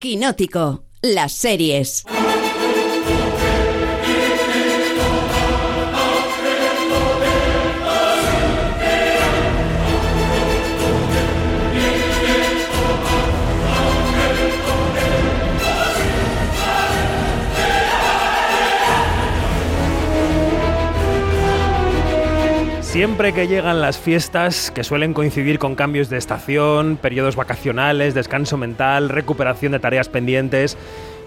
Quinótico, las series. Siempre que llegan las fiestas, que suelen coincidir con cambios de estación, periodos vacacionales, descanso mental, recuperación de tareas pendientes,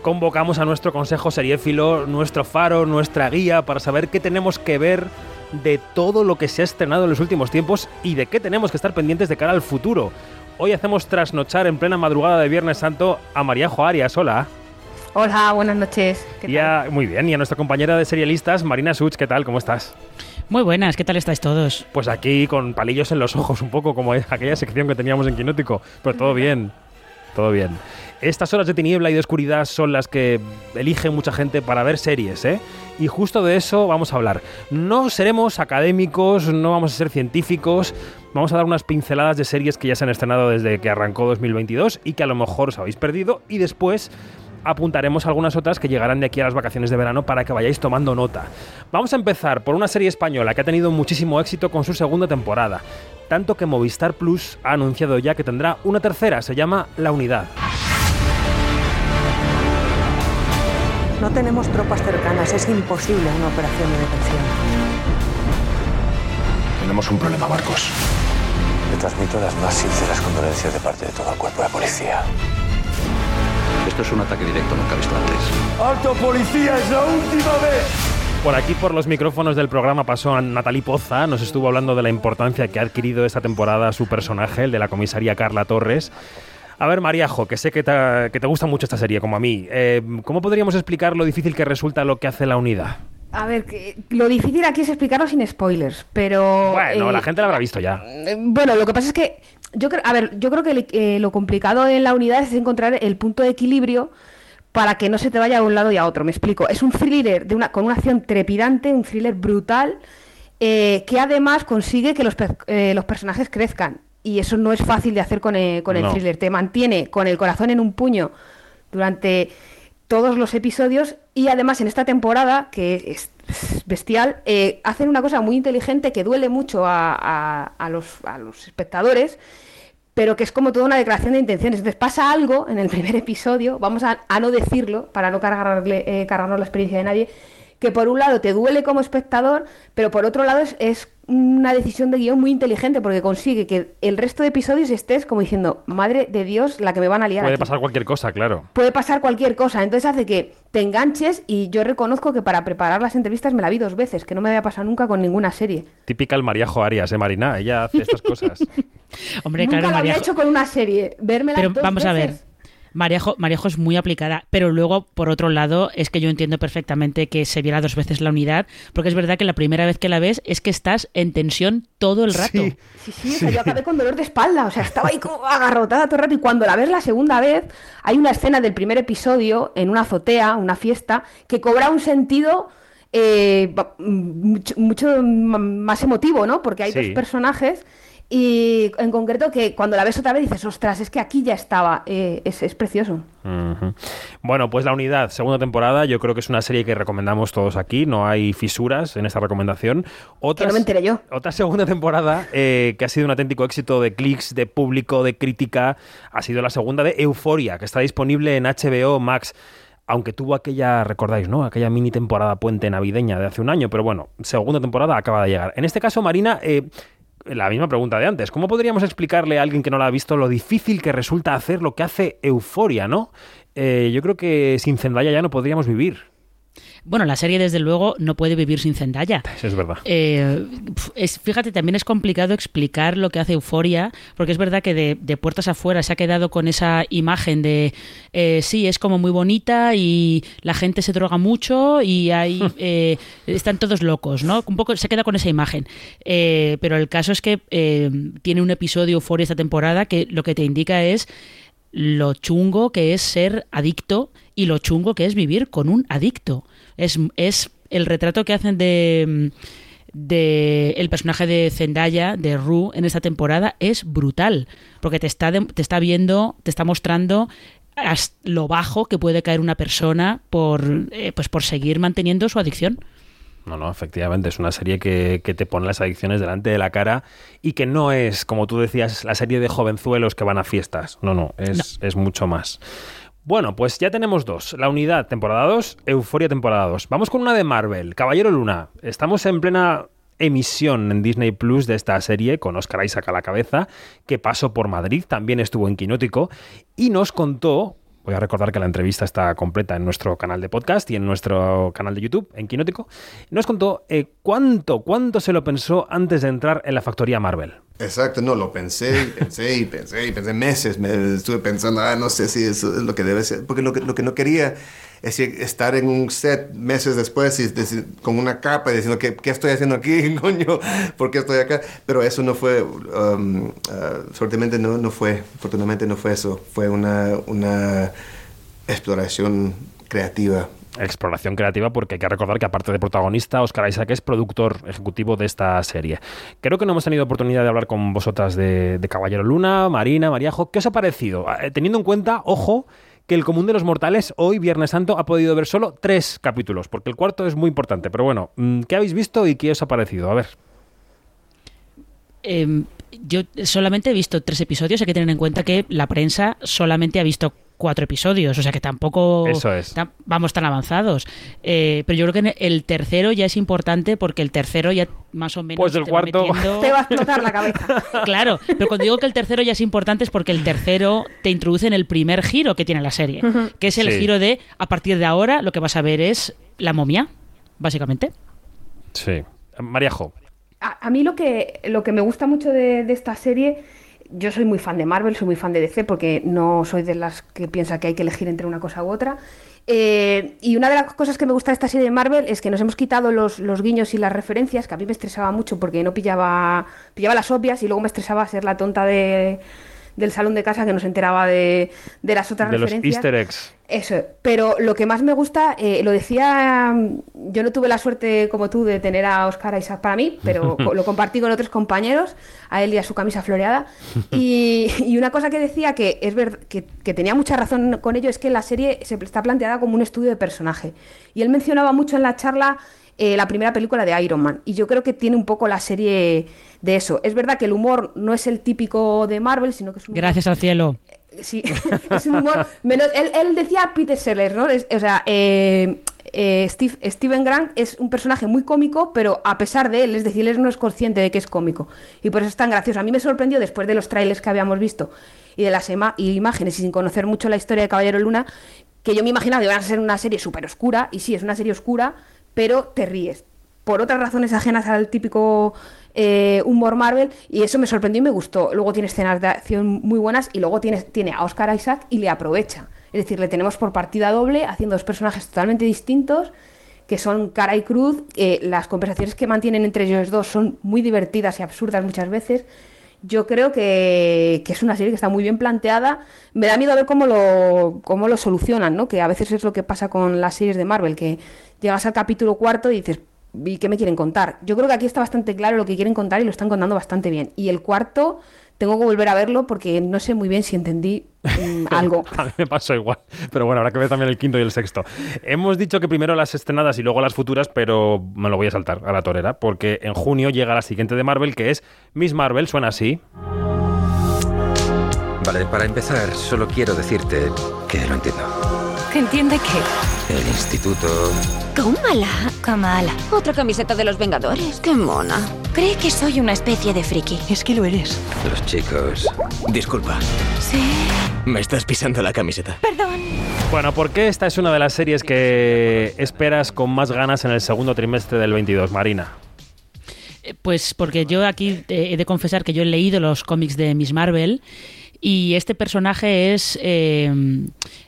convocamos a nuestro consejo seriéfilo, nuestro faro, nuestra guía, para saber qué tenemos que ver de todo lo que se ha estrenado en los últimos tiempos y de qué tenemos que estar pendientes de cara al futuro. Hoy hacemos trasnochar en plena madrugada de Viernes Santo a María Arias. Hola. Hola, buenas noches. ¿Qué tal? muy bien, y a nuestra compañera de serialistas, Marina Such, ¿qué tal? ¿Cómo estás? Muy buenas, ¿qué tal estáis todos? Pues aquí con palillos en los ojos, un poco como aquella sección que teníamos en Quinótico, pero todo bien, todo bien. Estas horas de tiniebla y de oscuridad son las que elige mucha gente para ver series, ¿eh? Y justo de eso vamos a hablar. No seremos académicos, no vamos a ser científicos, vamos a dar unas pinceladas de series que ya se han estrenado desde que arrancó 2022 y que a lo mejor os habéis perdido y después apuntaremos algunas otras que llegarán de aquí a las vacaciones de verano para que vayáis tomando nota. Vamos a empezar por una serie española que ha tenido muchísimo éxito con su segunda temporada, tanto que Movistar Plus ha anunciado ya que tendrá una tercera, se llama La Unidad. No tenemos tropas cercanas, es imposible una operación de detención. Tenemos un problema, Marcos. Le transmito las más sinceras condolencias de parte de todo el cuerpo de policía. Esto es un ataque directo nunca visto antes. ¡Alto policía! ¡Es la última vez! Por aquí, por los micrófonos del programa, pasó a Natalie Poza. Nos estuvo hablando de la importancia que ha adquirido esta temporada su personaje, el de la comisaría Carla Torres. A ver, Mariajo, que sé que te, gusta mucho esta serie, como a mí. Eh, ¿Cómo podríamos explicar lo difícil que resulta lo que hace la unidad? A ver, lo difícil aquí es explicarlo sin spoilers, pero... Bueno, la eh, gente lo habrá visto ya. Eh, bueno, lo que pasa es que yo creo, a ver, yo creo que eh, lo complicado en la unidad es encontrar el punto de equilibrio para que no se te vaya a un lado y a otro. Me explico. Es un thriller de una, con una acción trepidante, un thriller brutal, eh, que además consigue que los, eh, los, personajes crezcan. Y eso no es fácil de hacer con el, con el thriller. Te mantiene con el corazón en un puño durante todos los episodios y además en esta temporada, que es bestial, hacen una cosa muy inteligente que duele mucho a, a, los, a los espectadores pero que es como toda una declaración de intenciones. Entonces pasa algo en el primer episodio, vamos a, no decirlo para no cargarle, eh, cargarnos la experiencia de nadie, que por un lado te duele como espectador, pero por otro lado es, una decisión de guion muy inteligente porque consigue que el resto de episodios estés como diciendo, madre de Dios, la que me van a liar. Puede pasar cualquier cosa, claro. Puede pasar cualquier cosa, entonces hace que te enganches y yo reconozco que para preparar las entrevistas me la vi dos veces, que no me había pasado nunca con ninguna serie. Típica el Mariajo Arias, ¿eh, Marina? Ella hace estas cosas. Hombre, Nunca lo había hecho con una serie. Verme Pero vamos a ver. Marejo, es muy aplicada, pero luego, por otro lado, es que yo entiendo perfectamente que se viera dos veces la unidad, porque es verdad que la primera vez que la ves es que estás en tensión todo el rato. Sí, sí, sí, yo acabé con dolor de espalda, o sea, estaba ahí como agarrotada todo el rato, y cuando la ves la segunda vez, hay una escena del primer episodio en una azotea, una fiesta, que cobra un sentido... Eh, mucho, más emotivo, ¿no? Porque hay dos personajes y en concreto que cuando la ves otra vez dices, ostras, es que aquí ya estaba, eh, es, precioso. Bueno, pues la unidad, segunda temporada, yo creo que es una serie que recomendamos todos aquí, no hay fisuras en esta recomendación. Otra, que no me enteré yo. Otra segunda temporada eh, que ha sido un auténtico éxito de clics, de público, de crítica, ha sido la segunda de Euforia, que está disponible en HBO Max aunque tuvo aquella, recordáis, ¿no? Aquella mini temporada puente navideña de hace un año, pero bueno, segunda temporada acaba de llegar. En este caso, Marina, eh, la misma pregunta de antes. ¿Cómo podríamos explicarle a alguien que no la ha visto lo difícil que resulta hacer lo que hace Euforia, no? Eh, yo creo que sin Zendaya ya no podríamos vivir. Bueno, la serie desde luego no puede vivir sin Zendaya. Es verdad. Eh, es, fíjate, también es complicado explicar lo que hace Euforia, porque es verdad que de, puertas afuera se ha quedado con esa imagen de eh, sí, es como muy bonita y la gente se droga mucho y hay, eh, están todos locos, ¿no? Un poco se queda con esa imagen. pero el caso es que tiene un episodio Euforia esta temporada que lo que te indica es lo chungo que es ser adicto y lo chungo que es vivir con un adicto. Es, es el retrato que hacen de, de el personaje de Zendaya, de Rue, en esta temporada es brutal, porque te está, te está viendo, te está mostrando lo bajo que puede caer una persona por, eh, pues por seguir manteniendo su adicción. No, no, efectivamente, es una serie que, que, te pone las adicciones delante de la cara y que no es, como tú decías, la serie de jovenzuelos que van a fiestas. No, no, es, no. es mucho más. Bueno, pues ya tenemos dos. La unidad, temporada 2, Euforia, temporada 2. Vamos con una de Marvel, Caballero Luna. Estamos en plena emisión en Disney Plus de esta serie con Oscar Isaac a la cabeza, que pasó por Madrid, también estuvo en Quinótico y nos contó Voy a recordar que la entrevista está completa en nuestro canal de podcast y en nuestro canal de YouTube, en Quinótico. Nos contó eh, cuánto, cuánto se lo pensó antes de entrar en la factoría Marvel. Exacto, no, lo pensé, pensé y pensé y pensé meses. Me estuve pensando, ah, no sé si eso es lo que debe ser. Porque lo que, lo que no quería es estar en un set meses después decir, con una capa y diciendo, ¿qué, ¿qué, estoy haciendo aquí, coño? ¿Por qué estoy acá? Pero eso no fue, um, uh, no, no fue, afortunadamente no fue eso. Fue una, una exploración creativa exploración creativa porque hay que recordar que aparte de protagonista, Oscar Isaac es productor ejecutivo de esta serie. Creo que no hemos tenido oportunidad de hablar con vosotras de, de Caballero Luna, Marina, Mariajo. ¿Qué os ha parecido? Eh, teniendo en cuenta, ojo, que el común de los mortales hoy, Viernes Santo, ha podido ver solo tres capítulos, porque el cuarto es muy importante. Pero bueno, ¿qué habéis visto y qué os ha parecido? A ver. Eh, yo solamente he visto tres episodios, hay que tener en cuenta que la prensa solamente ha visto cuatro episodios, o sea que tampoco Eso es. tam vamos tan avanzados. Eh, pero yo creo que el tercero ya es importante porque el tercero ya más o menos pues el te, cuarto... va metiendo... te va a explotar la cabeza. claro, pero cuando digo que el tercero ya es importante es porque el tercero te introduce en el primer giro que tiene la serie, que es el Sí. giro de a partir de ahora lo que vas a ver es la momia, básicamente. Sí. Mariajo. A, mí lo que, lo que me gusta mucho de, de esta serie, yo soy muy fan de Marvel, soy muy fan de DC, porque no soy de las que piensa que hay que elegir entre una cosa u otra. Eh, y una de las cosas que me gusta de esta serie de Marvel es que nos hemos quitado los, los guiños y las referencias, que a mí me estresaba mucho porque no pillaba, pillaba las obvias y luego me estresaba ser la tonta de, del salón de casa que no se enteraba de, de las otras De los referencias. easter eggs. Eso, pero lo que más me gusta, eh, lo decía, mm, yo no tuve la suerte como tú de tener a Oscar Isaac para mí, pero lo compartí con otros compañeros, a él y a su camisa floreada. Y, y una cosa que decía que es ver, que, que tenía mucha razón con ello es que la serie se está planteada como un estudio de personaje. Y él mencionaba mucho en la charla eh, la primera película de Iron Man. Y yo creo que tiene un poco la serie de eso. Es verdad que el humor no es el típico de Marvel, sino que es un Gracias al cielo. Sí, es un humor. menos- él, él decía Peter Sellers, ¿no? Es- o sea, eh, eh, Steve- Steven Grant es un personaje muy cómico, pero a pesar de él, es decir, él no es consciente de que es cómico. Y por eso es tan gracioso. A mí me sorprendió después de los trailers que habíamos visto y de las y imágenes, y sin conocer mucho la historia de Caballero Luna, que yo me imaginaba que iban a ser una serie súper oscura, y sí, es una serie oscura, pero te ríes. Por otras razones ajenas al típico eh, humor Marvel, y eso me sorprendió y me gustó. Luego tiene escenas de acción muy buenas, y luego tiene, tiene a Oscar Isaac y le aprovecha. Es decir, le tenemos por partida doble, haciendo dos personajes totalmente distintos, que son cara y cruz. las conversaciones que mantienen entre ellos dos son muy divertidas y absurdas muchas veces. Yo creo que, que es una serie que está muy bien planteada. Me da miedo ver cómo lo, cómo lo solucionan, ¿no? Que a veces es lo que pasa con las series de Marvel, que llegas al capítulo cuarto y dices, ¿y qué me quieren contar? Yo creo que aquí está bastante claro lo que quieren contar y lo están contando bastante bien. Y el cuarto, tengo que volver a verlo porque no sé muy bien si entendí mm, algo. A mí me pasó igual. Pero bueno, habrá que ver también el quinto y el sexto. Hemos dicho que primero las estrenadas y luego las futuras, pero me lo voy a saltar a la torera, porque en junio llega la siguiente de Marvel, que es Miss Marvel, suena así. Vale, para empezar, solo quiero decirte que lo entiendo. ¿Que entiende qué? El instituto... Kamala. Kamala. Otra camiseta de los Vengadores. Qué mona. Cree que soy una especie de friki. Es que lo eres. Los chicos... Disculpa, Sí. me estás pisando la camiseta. Perdón. Bueno, porque esta es una de las series que esperas con más ganas en el segundo trimestre del 22, Marina. Eh, Pues porque yo aquí eh, he de confesar que yo he leído los cómics de Miss Marvel y este personaje es, eh,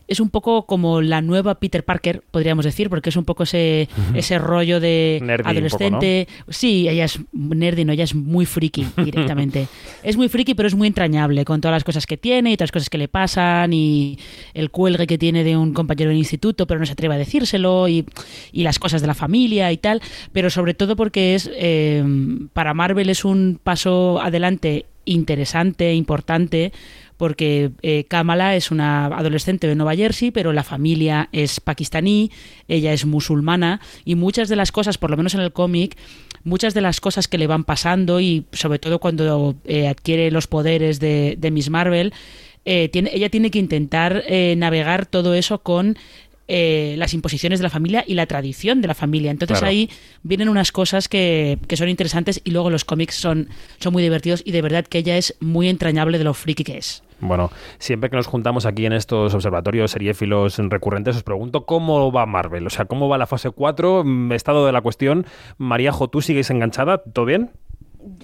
es un poco como la nueva Peter Parker, podríamos decir, porque es un poco ese, ese rollo de Nerdy adolescente. Sí, ella es nerdy, no, ella es muy friki directamente. es muy friki, pero es muy entrañable con todas las cosas que tiene y todas las cosas que le pasan y el cuelgue que tiene de un compañero del instituto, pero no se atreve a decírselo y, y las cosas de la familia y tal, pero sobre todo porque es eh, para Marvel es un paso adelante interesante, importante, porque eh, Kamala es una adolescente de Nueva Jersey, pero la familia es pakistaní, ella es musulmana y muchas de las cosas, por lo menos en el cómic, muchas de las cosas que le van pasando y sobre todo cuando eh, adquiere los poderes de, Miss Marvel, eh, ella tiene que intentar eh, navegar todo eso con eh, las imposiciones de la familia y la tradición de la familia. Entonces Claro. ahí vienen unas cosas que, que son interesantes y luego los cómics son, son muy divertidos y de verdad que ella es muy entrañable de lo friki que es. Bueno, siempre que nos juntamos aquí en estos observatorios seriéfilos recurrentes, os pregunto cómo va Marvel, o sea, cómo va la fase 4, mm, estado de la cuestión. Maríajo, ¿tú sigues enganchada? ¿Todo bien?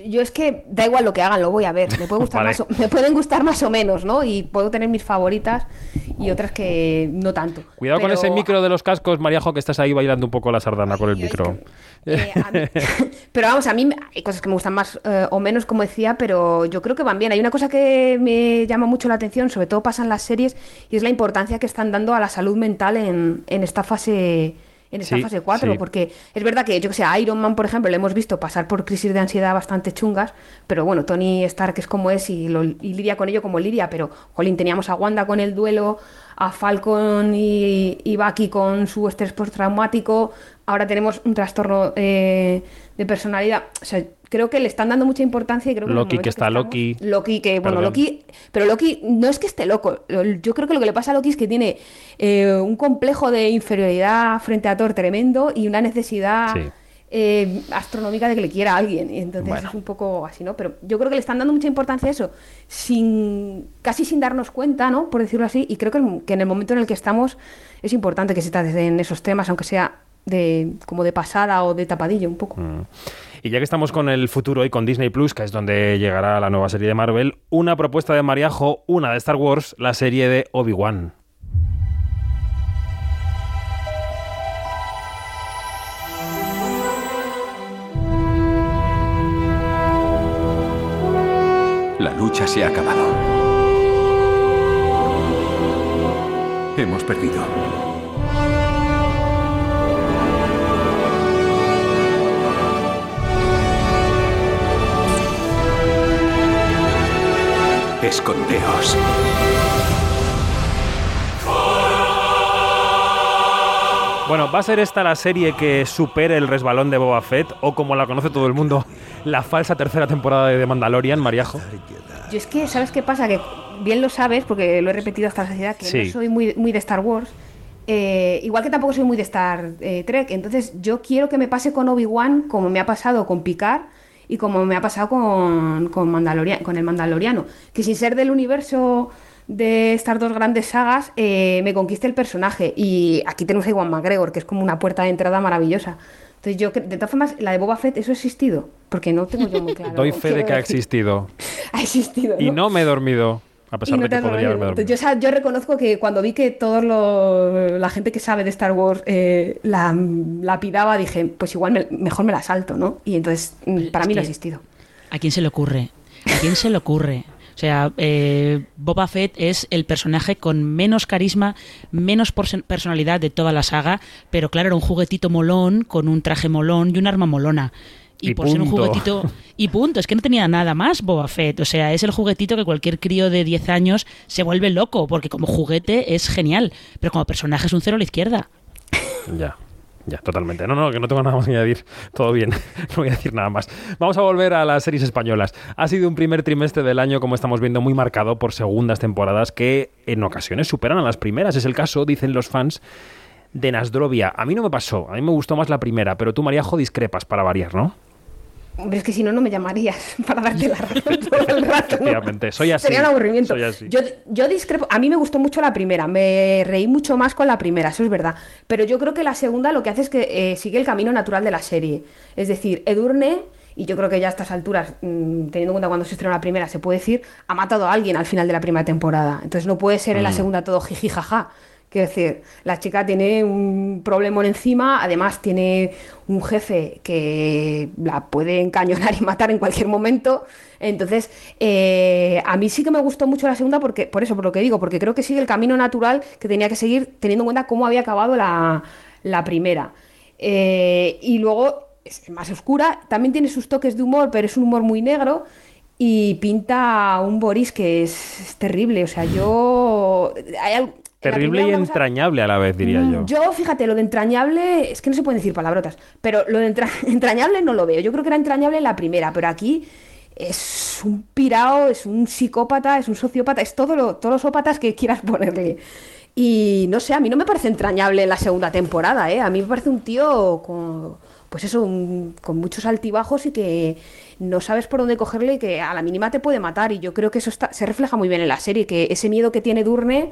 Yo es que da igual lo que hagan, lo voy a ver. Me, puede gustar Vale. más o- me pueden gustar más o menos, ¿no? Y puedo tener mis favoritas y otras que no tanto. Cuidado con ese micro de los cascos, Maríajo, que estás ahí bailando un poco la sardana con el micro. Eh, mí- pero vamos, a mí hay cosas que me gustan más eh, o menos, como decía, pero yo creo que van bien. Hay una cosa que me llama mucho la atención, sobre todo pasa en las series, y es la importancia que están dando a la salud mental en, en esta fase. En esta Sí, fase 4, sí. porque es verdad que, yo que sé, a Iron Man, por ejemplo, le hemos visto pasar por crisis de ansiedad bastante chungas, pero bueno, Tony Stark es como es y, lo- y lidia con ello como lidia, pero, jolín, teníamos a Wanda con el duelo, a Falcon y, y Bucky con su estrés postraumático, ahora tenemos un trastorno eh, de personalidad. O sea, creo que le están dando mucha importancia y creo que Loki, que está estamos- Loki. Loki, que bueno, Perdón. Loki, pero Loki no es que esté loco. Yo creo que lo que le pasa a Loki es que tiene eh, un complejo de inferioridad frente a Thor tremendo y una necesidad Sí. eh, astronómica de que le quiera a alguien. Y entonces Bueno. es un poco así, ¿no? Pero yo creo que le están dando mucha importancia a eso, sin casi sin darnos cuenta, ¿no? Por decirlo así. Y creo que, que en el momento en el que estamos es importante que se traten esos temas, aunque sea de como de pasada o de tapadillo un poco. Mm. Y ya que estamos con el futuro y con Disney Plus, que es donde llegará la nueva serie de Marvel, una propuesta de Mariajo, una de Star Wars, la serie de Obi-Wan. La lucha se ha acabado. Hemos perdido. Escondeos. Bueno, ¿va a ser esta la serie que supere el resbalón de Boba Fett o como la conoce todo el mundo, la falsa tercera temporada de The Mandalorian, Mariajo? Yo es que, ¿sabes qué pasa? Que bien lo sabes, porque lo he repetido hasta la saciedad, que Sí. no soy muy, muy de Star Wars. eh, igual que tampoco soy muy de Star eh, Trek. Entonces, yo quiero que me pase con Obi-Wan como me ha pasado con Picard y como me ha pasado con, con, Mandaloria- con el Mandaloriano. Que sin ser del universo de estas dos grandes sagas, eh, me conquiste el personaje. Y aquí tenemos a Iwan McGregor, que es como una puerta de entrada maravillosa. Entonces, yo, de todas formas, la de Boba Fett, ¿eso ha existido? Porque no tengo yo muy claro. Doy fe de que ha existido. Ha existido. Y no me he dormido, a pesar no de que podría dormido. haberme dormido. Yo, o sea, yo reconozco que cuando vi que todos los la gente que sabe de Star Wars eh, la, la pidaba, dije, pues igual me- mejor me la salto, ¿no? Y entonces, mm, para Es mí no ha existido. ¿A quién se le ocurre? ¿A quién se le ocurre? O sea, eh, Boba Fett es el personaje con menos carisma, menos personalidad de toda la saga, pero claro, era un juguetito molón, con un traje molón y un arma molona. Y, Y por ser un punto. juguetito. Y punto, es que no tenía nada más Boba Fett. O sea, es el juguetito que cualquier crío de 10 años se vuelve loco, porque como juguete es genial, pero como personaje es un cero a la izquierda. Ya, ya, totalmente. No, no, que no tengo nada más que añadir. Todo bien, no voy a decir nada más. Vamos a volver a las series españolas. Ha sido un primer trimestre del año, como estamos viendo, muy marcado por segundas temporadas que en ocasiones superan a las primeras. Es el caso, dicen los fans, de Nasdrovia. A mí no me pasó, a mí me gustó más la primera, pero tú, Mariajo, discrepas para variar, ¿no? Hombre, es que si no, no me llamarías para darte la razón todo el rato. ¿no? Efectivamente, soy así. Sería un aburrimiento. Soy así. Yo, yo discrepo. A mí me gustó mucho la primera. Me reí mucho más con la primera, eso es verdad. Pero yo creo que la segunda lo que hace es que eh, sigue el camino natural de la serie. Es decir, Edurne, y yo creo que ya a estas alturas, mm, teniendo en cuenta cuando se estrenó la primera, se puede decir, ha matado a alguien al final de la primera temporada. Entonces no puede ser en la Mm. segunda todo jiji jaja. Quiero decir, la chica tiene un problemón encima, además tiene un jefe que la puede encañonar y matar en cualquier momento. Entonces, eh, a mí sí que me gustó mucho la segunda, porque, por eso, por lo que digo, porque creo que sigue el camino natural que tenía que seguir teniendo en cuenta cómo había acabado la, primera. Eh, y luego es más oscura, también tiene sus toques de humor, pero es un humor muy negro. y pinta un Boris que es, terrible. O sea, yo... hay Terrible y entrañable a la vez, diría Mm, yo. Yo, fíjate, lo de entrañable, es que no se pueden decir palabrotas, pero lo de entra- entrañable no lo veo. Yo creo que era entrañable en la primera, pero aquí es un pirao, es un psicópata, es un sociópata, es todo lo, todos los ópatas que quieras ponerle. Y no sé, a mí no me parece entrañable en la segunda temporada, ¿eh? A mí me parece un tío con, pues eso, un- con muchos altibajos y que no sabes por dónde cogerle y que a la mínima te puede matar. Y yo creo que eso está, se refleja muy bien en la serie, que ese miedo que tiene Durne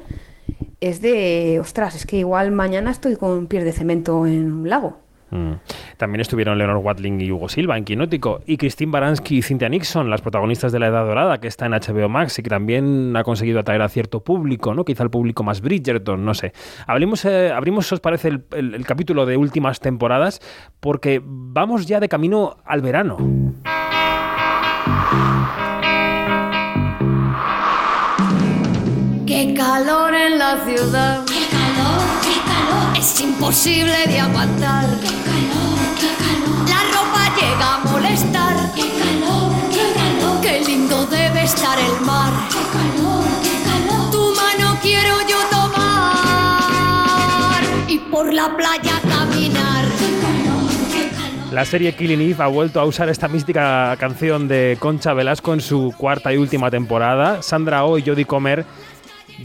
es de, ostras, es que igual mañana estoy con pies de cemento en un lago. Mm. También estuvieron Leonor Watling y Hugo Silva en Quinótico y Christine Baranski y Cynthia Nixon, las protagonistas de La Edad Dorada, que está en HBO Max y que también ha conseguido atraer a cierto público, ¿no? Quizá el público más Bridgerton, no sé. Hablemos, eh, abrimos, os parece, el- el capítulo de últimas temporadas porque vamos ya de camino al verano. Qué calor en la ciudad. Qué calor, qué calor. Es imposible de aguantar. Qué calor, qué calor. La ropa llega a molestar. Qué calor, qué calor. Qué lindo debe estar el mar. Qué calor, qué calor. Tu mano quiero yo tomar. Y por la playa caminar. Qué calor, qué calor. La serie Killing Eve ha vuelto a usar esta mística canción de Concha Velasco en su cuarta y última temporada. Sandra Oh y Jodie Comer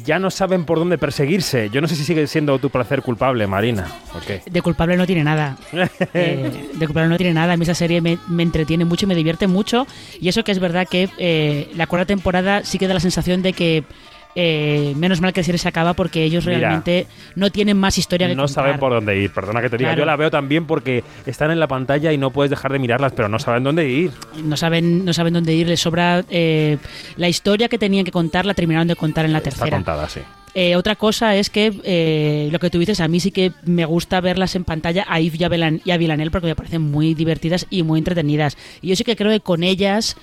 ya no saben por dónde perseguirse. Yo no sé si sigue siendo tu placer culpable, Marina. ¿O qué? De culpable no tiene nada. Eh, de culpable no tiene nada. A mí esa serie me, me entretiene mucho y me divierte mucho. Y eso que es verdad que eh, la cuarta temporada sí que da la sensación de que eh, menos mal que la serie se acaba porque ellos Mira. realmente no tienen más historia que No contar. saben por dónde ir, perdona que te diga. Claro. Yo la veo también porque están en la pantalla y no puedes dejar de mirarlas, pero no saben dónde ir. No saben, no saben dónde ir, les sobra eh, la historia que tenían que contar, la terminaron de contar en la Está tercera. contada, sí. Eh, otra cosa es que eh, lo que tú dices, a mí sí que me gusta verlas en pantalla a Yves y a, Vilan- y a Villanelle porque me parecen muy divertidas y muy entretenidas. Y yo sí que creo que con ellas,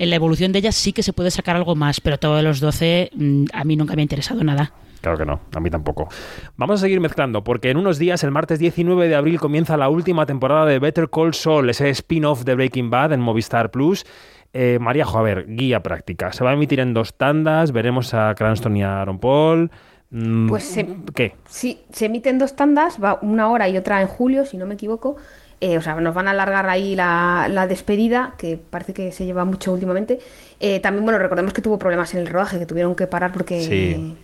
en la evolución de ellas, sí que se puede sacar algo más, pero todos los 12 mm, a mí nunca me ha interesado nada. Claro que no, a mí tampoco. Vamos a seguir mezclando, porque en unos días, el martes 19 de abril, comienza la última temporada de Better Call Saul, ese spin-off de Breaking Bad en Movistar Plus. Eh, María, jo, a ver, guía práctica. Se va a emitir en dos tandas, veremos a Cranston y a Aaron Paul. Mm, Pues se, ¿Qué? sí, se emiten dos tandas, va una hora y otra en julio, si no me equivoco. Eh, o sea, nos van a alargar ahí la, la despedida, que parece que se lleva mucho últimamente. Eh, también, bueno, recordemos que tuvo problemas en el rodaje, que tuvieron que parar porque Sí.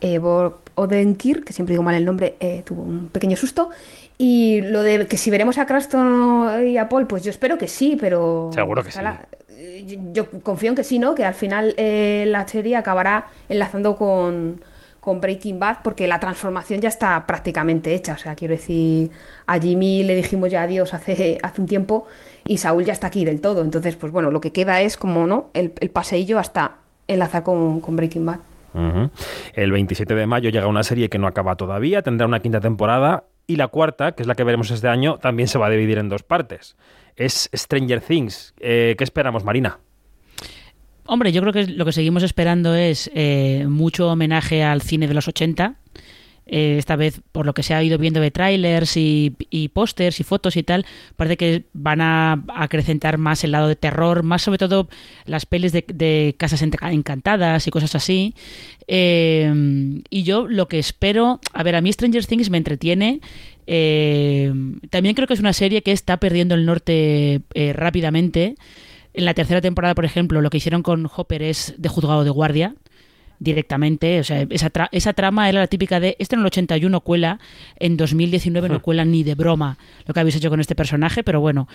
eh, Bob Odenkirk, que siempre digo mal el nombre, tuvo un pequeño susto. Y lo de que si veremos a Cranston y a Paul, pues yo espero que sí, pero... Seguro que sí. ojalá- yo- Yo confío en que sí, ¿no? Que al final la serie acabará enlazando con, con Breaking Bad porque la transformación ya está prácticamente hecha. O sea, quiero decir, a Jimmy le dijimos ya adiós hace, hace un tiempo y Saúl ya está aquí del todo. Entonces, pues bueno, lo que queda es como, ¿no? El, paseillo hasta enlazar con, con Breaking Bad. El 27 de mayo llega una serie que no acaba todavía, tendrá una quinta temporada y la cuarta, que es la que veremos este año, también se va a dividir en dos partes. Es Stranger Things. Eh, ¿Qué esperamos, Marina? Hombre, yo creo que lo que seguimos esperando es eh, mucho homenaje al cine de los 80. Eh, esta vez, por lo que se ha ido viendo de trailers y, y pósters y fotos y tal, parece que van a acrecentar más el lado de terror, más sobre todo las pelis de, de casas encantadas y cosas así. Eh, y yo lo que espero, a ver, a mí Stranger Things me entretiene. Eh, también creo que es una serie que está perdiendo el norte rápidamente. En la tercera temporada, por ejemplo, lo que hicieron con Hopper es de juzgado de guardia directamente. O sea, esa, tra- esa trama era la típica de, este en el 81 cuela, en 2019 no cuela ni de broma lo que habéis hecho con este personaje, pero bueno.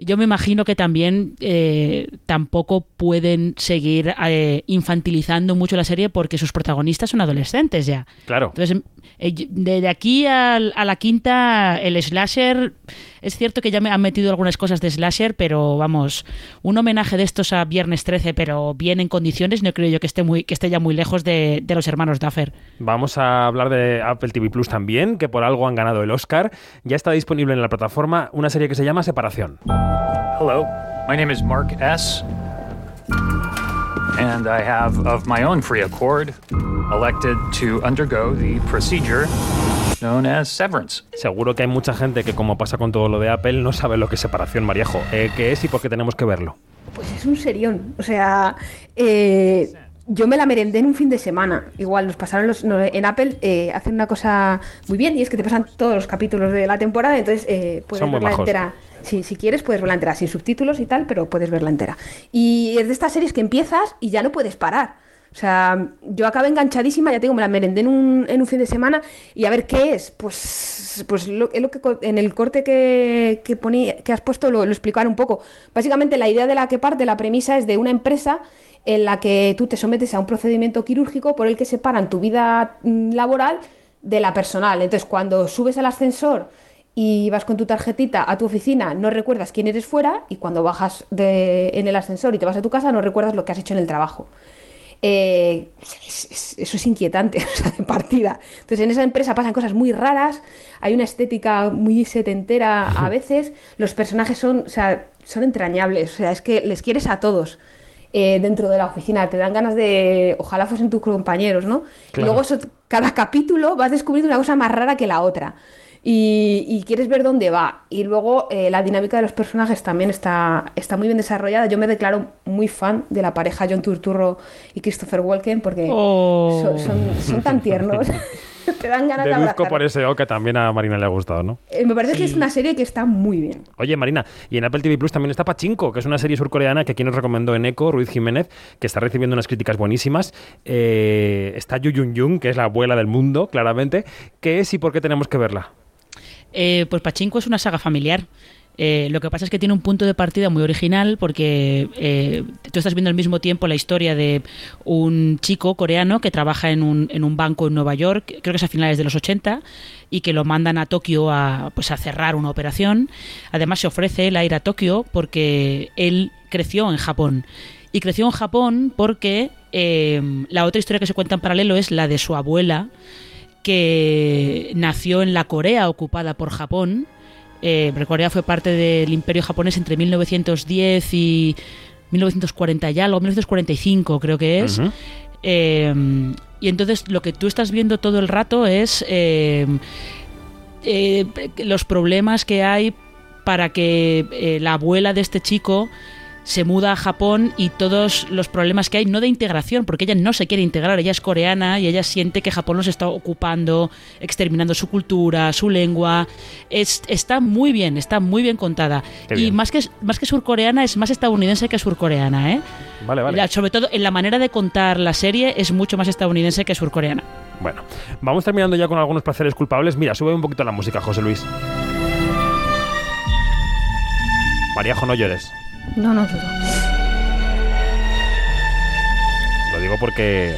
Yo me imagino que también eh, tampoco pueden seguir eh, infantilizando mucho la serie porque sus protagonistas son adolescentes ya. Claro. Entonces, eh, de, de aquí a la quinta, el slasher, es cierto que ya me han metido algunas cosas de slasher, pero vamos, un homenaje de estos a Viernes 13, pero bien en condiciones, no creo yo que esté, muy, que esté ya muy lejos de, de los hermanos Duffer. Vamos a hablar de Apple TV Plus también, que por algo han ganado el Oscar. Ya está disponible en la plataforma una serie que se llama Separación. Hello, my name is Mark S. And I have, of my own free accord, elected to undergo the procedure known as severance. Seguro que hay mucha gente que, como pasa con todo lo de Apple, no sabe lo que es separación, Mariejo. Eh, ¿Qué es y por qué tenemos que verlo? Pues es un serión. O sea, eh, yo me la merendé en un fin de semana. Igual nos pasaron los. no, en Apple eh, hacen una cosa muy bien y es que te pasan todos los capítulos de la temporada, entonces eh, puedes Son muy verla majos. entera. Sí, si quieres puedes verla entera, sin subtítulos y tal, pero puedes verla entera. Y es de estas series que empiezas y ya no puedes parar. O sea, yo acabé enganchadísima, ya tengo, me la merendé en un, en un fin de semana y a ver qué es. Pues, pues lo, es lo que en el corte que, que, poní- que has puesto lo, lo un poco. Básicamente la idea de la que parte, la premisa es de una empresa en la que tú te sometes a un procedimiento quirúrgico por el que separan tu vida mm, laboral de la personal. Entonces, cuando subes al ascensor y vas con tu tarjetita a tu oficina, no recuerdas quién eres fuera y cuando bajas de- en el ascensor y te vas a tu casa, no recuerdas lo que has hecho en el trabajo. Eh, es- es- eso es inquietante, o sea, de partida. Entonces, en esa empresa pasan cosas muy raras, hay una estética muy setentera a veces, los personajes son, o sea, son entrañables, o sea, es que les quieres a todos. eh, dentro de la oficina, te dan ganas de, ojalá fuesen tus compañeros, ¿no? Y luego eso- cada capítulo vas descubriendo una cosa más rara que la otra y, y quieres ver dónde va. Y luego eh, la dinámica de los personajes también está, está muy bien desarrollada. Yo me declaro muy fan de la pareja John Turturro y Christopher Walken porque Oh. son, son- son tan tiernos. Te dan ganas de Deduzco abrazar. por ese O que también a Marina le ha gustado, ¿no? Eh, me parece que es una serie que está muy bien. Oye, Marina, y en Apple TV Plus también está Pachinko, que es una serie surcoreana que aquí nos recomendó en Eco, Ruiz Jiménez, que está recibiendo unas críticas buenísimas. Eh, está Yu Yun Yun, que es la abuela del mundo, claramente. ¿Qué es y por qué tenemos que verla? Eh, pues Pachinko es una saga familiar. Eh, lo que pasa es que tiene un punto de partida muy original porque eh, tú estás viendo al mismo tiempo la historia de un chico coreano que trabaja en un, en un banco en Nueva York, creo que es a finales de los 80, y que lo mandan a Tokio a, pues, a cerrar una operación. Además se ofrece él a ir a Tokio porque él creció en Japón. Y creció en Japón porque eh, la otra historia que se cuenta en paralelo es la de su abuela, que nació en la Corea ocupada por Japón. Eh, Corea fue parte del imperio japonés entre 1910 y 1940 y algo, 1945 creo que es. Eh, y entonces lo que tú estás viendo todo el rato es eh, los problemas que hay para que la abuela de este chico se muda a Japón y todos los problemas que hay, no de integración, porque ella no se quiere integrar, ella es coreana y ella siente que Japón los está ocupando, exterminando su cultura, su lengua. Es, está muy bien, está muy bien contada. Qué y bien. más que, más que surcoreana, es más estadounidense que surcoreana, ¿eh? Vale, vale. La- sobre todo en la manera de contar la serie es mucho más estadounidense que surcoreana. Bueno, vamos terminando ya con algunos placeres culpables. Mira, sube un poquito la música, José Luis. Maríajo, no llores. No, no dudo. Lo digo porque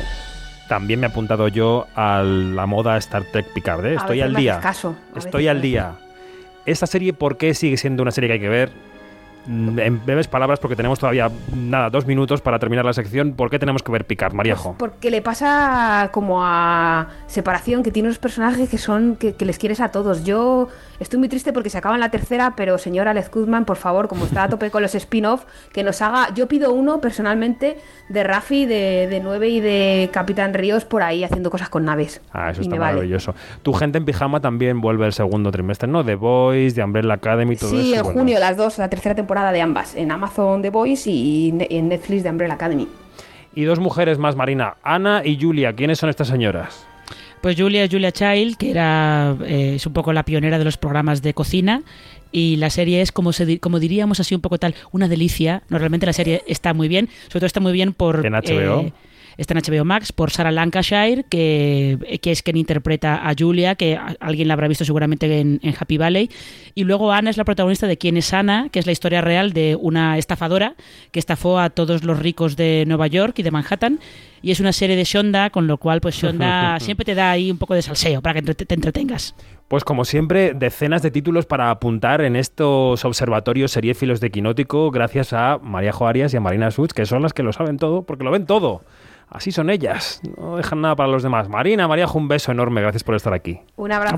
también me he apuntado yo a la moda Star Trek Picard. ¿eh? Estoy al día. caso, Estoy al día. Esta serie, ¿por qué sigue siendo una serie que hay que ver? Mm, En breves palabras, porque tenemos todavía, nada, dos minutos para terminar la sección. ¿Por qué tenemos que ver Picard, Maríajo? Porque le pasa como a separación, que tiene unos personajes que son que, que les quieres a todos. Yo estoy muy triste porque se acaba en la tercera, pero señor Alex Goodman, por favor, como está a tope con los spin-off, que nos haga. Yo pido uno personalmente de Rafi, de, de 9 y de Capitán Ríos por ahí haciendo cosas con naves. Ah, eso Y está vale. maravilloso. Tu gente en pijama también vuelve el segundo trimestre, ¿no? The Boys, The Umbrella Academy, todo Sí, eso. en bueno. junio las dos, la tercera temporada de ambas, en Amazon The Voice y en Netflix de Umbrella Academy. Y dos mujeres más, Marina. Ana y Julia. ¿Quiénes son estas señoras? Pues Julia es Julia Child, que era eh, es un poco la pionera de los programas de cocina. Y la serie es, como, se, di- como diríamos así un poco tal, una delicia. No, realmente la serie está muy bien. Sobre todo está muy bien por... En HBO. eh, está en HBO Max por Sarah Lancashire, que, que es quien interpreta a Julia, que alguien la habrá visto seguramente en, en Happy Valley. Y luego Ana es la protagonista de Quién es Ana, que es la historia real de una estafadora que estafó a todos los ricos de Nueva York y de Manhattan. Y es una serie de Shonda, con lo cual pues Shonda siempre te da ahí un poco de salseo para que te entretengas. Pues como siempre, decenas de títulos para apuntar en estos observatorios seriéfilos de Quinótico, gracias a María Arias y a Marina Such, que son las que lo saben todo, porque lo ven todo. Así son ellas, no dejan nada para los demás. Marina, María, un beso enorme, gracias por estar aquí. Un abrazo.